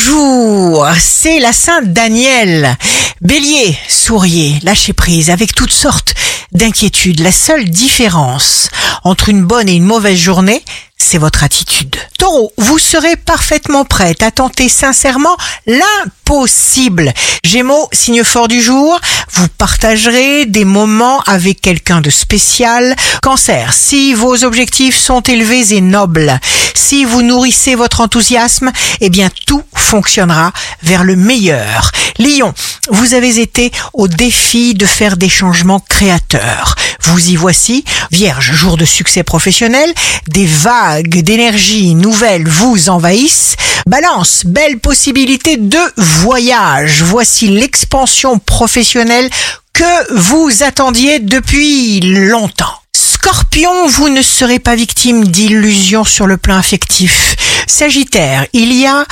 bonjour, c'est la Sainte Danielle. Bélier, souriez, lâchez prise avec toutes sortes d'inquiétudes. La seule différence entre une bonne et une mauvaise journée, c'est votre attitude. Taureau, vous serez parfaitement prête à tenter sincèrement l'impossible. Gémeaux, signe fort du jour, vous partagerez des moments avec quelqu'un de spécial. Cancer, si vos objectifs sont élevés et nobles, si vous nourrissez votre enthousiasme, eh bien tout fonctionnera vers le meilleur. Lion, vous avez été au défi de faire des changements créateurs. Vous y voici, Vierge, jour de succès professionnel, des vagues d'énergie nouvelles vous envahissent. Balance, belle possibilité de voyage. Voici l'expansion professionnelle que vous attendiez depuis longtemps. Scorpion, vous ne serez pas victime d'illusions sur le plan affectif. Sagittaire, il y a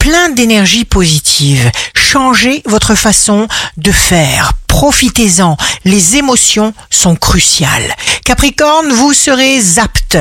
plein d'énergie positive. Changez votre façon de faire. Profitez-en. Les émotions sont cruciales. Capricorne, vous serez apte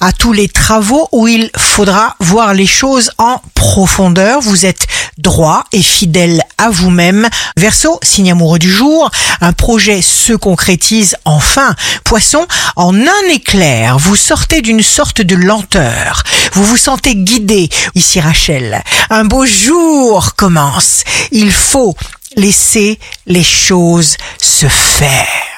à tous les travaux où il faudra voir les choses en profondeur. Vous êtes droit et fidèle à vous-même. Verseau, signe amoureux du jour, un projet se concrétise enfin. Poisson, en un éclair, vous sortez d'une sorte de lenteur. Vous vous sentez guidé. Ici Rachel, un beau jour commence. Il faut laisser les choses se faire.